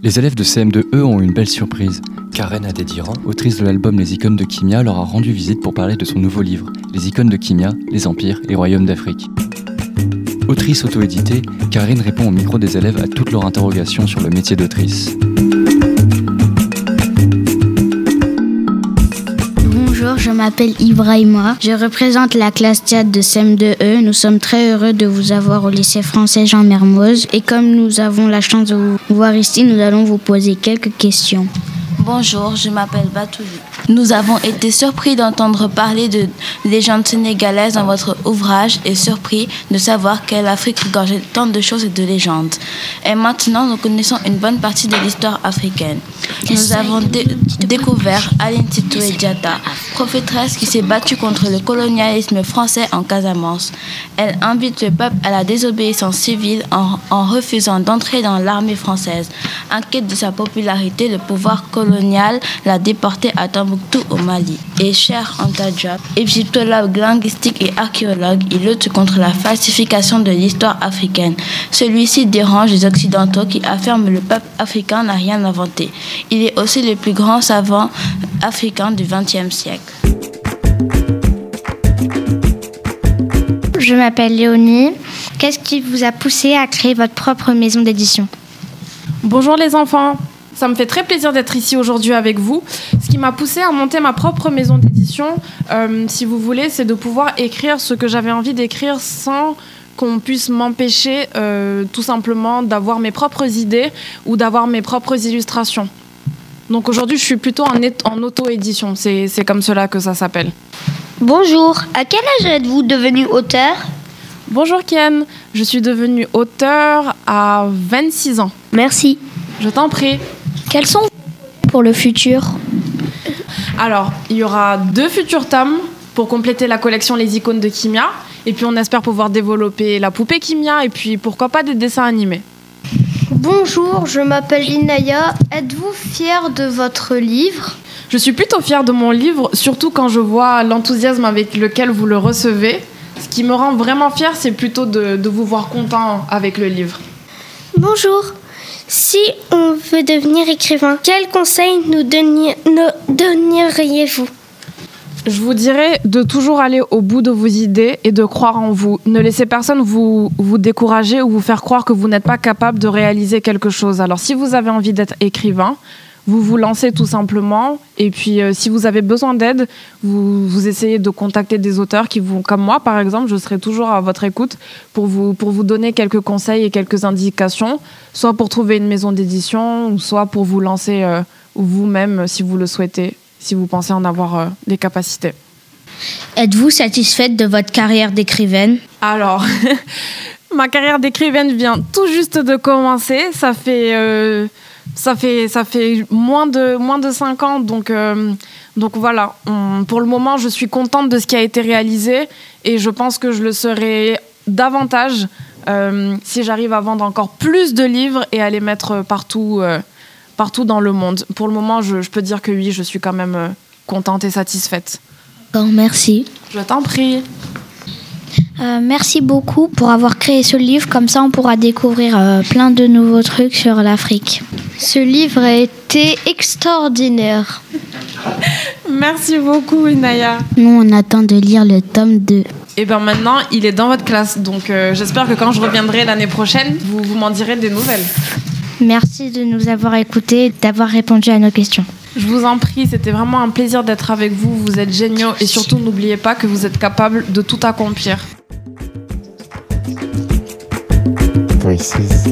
Les élèves de CM2E ont une belle surprise. Karen Adediran, autrice de l'album Les icônes de Kimia, leur a rendu visite pour parler de son nouveau livre, Les icônes de Kimia, les empires et royaumes d'Afrique. Autrice auto-éditée, Karine répond au micro des élèves à toutes leurs interrogations sur le métier d'autrice. M'appelle Ibrahima. Je représente la classe 4 de CM2E. Nous sommes très heureux de vous avoir au lycée français Jean Mermoz. Et comme nous avons la chance de vous voir ici, nous allons vous poser quelques questions. Bonjour, je m'appelle Batouli. Nous avons été surpris d'entendre parler de légendes sénégalaises dans votre ouvrage et surpris de savoir qu'elle Afrique regorgeait tant de choses et de légendes. Et maintenant, nous connaissons une bonne partie de l'histoire africaine. Nous avons découvert Aline Titoé Diata, prophétresse qui s'est battue contre le colonialisme français en Casamance. Elle invite le peuple à la désobéissance civile en, en refusant d'entrer dans l'armée française. Inquiète de sa popularité, le pouvoir colonial l'a déportée à Tombouctou au Mali. Et cher Anta Diop, égyptologue linguistique et archéologue, il lutte contre la falsification de l'histoire africaine. Celui-ci dérange les Occidentaux qui affirment que le peuple africain n'a rien inventé. Il est aussi le plus grand savant africain du XXe siècle. Je m'appelle Léonie. Qu'est-ce qui vous a poussé à créer votre propre maison d'édition? Bonjour les enfants, ça me fait très plaisir d'être ici aujourd'hui avec vous. Ce qui m'a poussé à monter ma propre maison d'édition, euh, si vous voulez, c'est de pouvoir écrire ce que j'avais envie d'écrire sans qu'on puisse m'empêcher euh, tout simplement d'avoir mes propres idées ou d'avoir mes propres illustrations. Donc aujourd'hui, je suis plutôt en, en auto-édition, c'est comme cela que ça s'appelle. Bonjour, à quel âge êtes-vous devenu auteur? Bonjour Ken, je suis devenue auteur à 26 ans. Merci. Je t'en prie. Quels sont pour le futur Alors, il y aura deux futurs tomes pour compléter la collection Les icônes de Kimia. Et puis on espère pouvoir développer la poupée Kimia et puis pourquoi pas des dessins animés. Bonjour, je m'appelle Inaya. Êtes-vous fière de votre livre? Je suis plutôt fière de mon livre, surtout quand je vois l'enthousiasme avec lequel vous le recevez. Ce qui me rend vraiment fière, c'est plutôt de, de, vous voir content avec le livre. Bonjour. Si on veut devenir écrivain, quels conseils nous, donneriez-vous? Je vous dirais de toujours aller au bout de vos idées et de croire en vous. Ne laissez personne vous décourager ou vous faire croire que vous n'êtes pas capable de réaliser quelque chose. Alors si vous avez envie d'être écrivain, vous vous lancez tout simplement. Et puis, euh, si vous avez besoin d'aide, vous, vous, essayez de contacter des auteurs qui vous, comme moi par exemple, je serai toujours à votre écoute pour vous, pour vous donner quelques conseils et quelques indications, soit pour trouver une maison d'édition, soit pour vous lancer euh, vous-même si vous le souhaitez, si vous pensez en avoir euh, les capacités. Êtes-vous satisfaite de votre carrière d'écrivaine? Alors, ma carrière d'écrivaine vient tout juste de commencer. Ça fait ça fait, ça fait moins, de, moins de 5 ans, donc, euh, donc voilà. On, pour le moment, je suis contente de ce qui a été réalisé et je pense que je le serai davantage euh, si j'arrive à vendre encore plus de livres et à les mettre partout, euh, partout dans le monde. Pour le moment, je, je, peux dire que oui, je suis quand même contente et satisfaite. Bon, merci. Je t'en prie. Euh, merci beaucoup pour avoir créé ce livre. Comme ça, on pourra découvrir euh, plein de nouveaux trucs sur l'Afrique. Ce livre a été extraordinaire. Merci beaucoup, Inaya. Nous, on attend de lire le tome 2. Et bien maintenant, il est dans votre classe. Donc euh, j'espère que quand je reviendrai l'année prochaine, vous, vous m'en direz des nouvelles. Merci de nous avoir écoutés et d'avoir répondu à nos questions. Je vous en prie, c'était vraiment un plaisir d'être avec vous. Vous êtes géniaux et surtout n'oubliez pas que vous êtes capable de tout accomplir. Voices of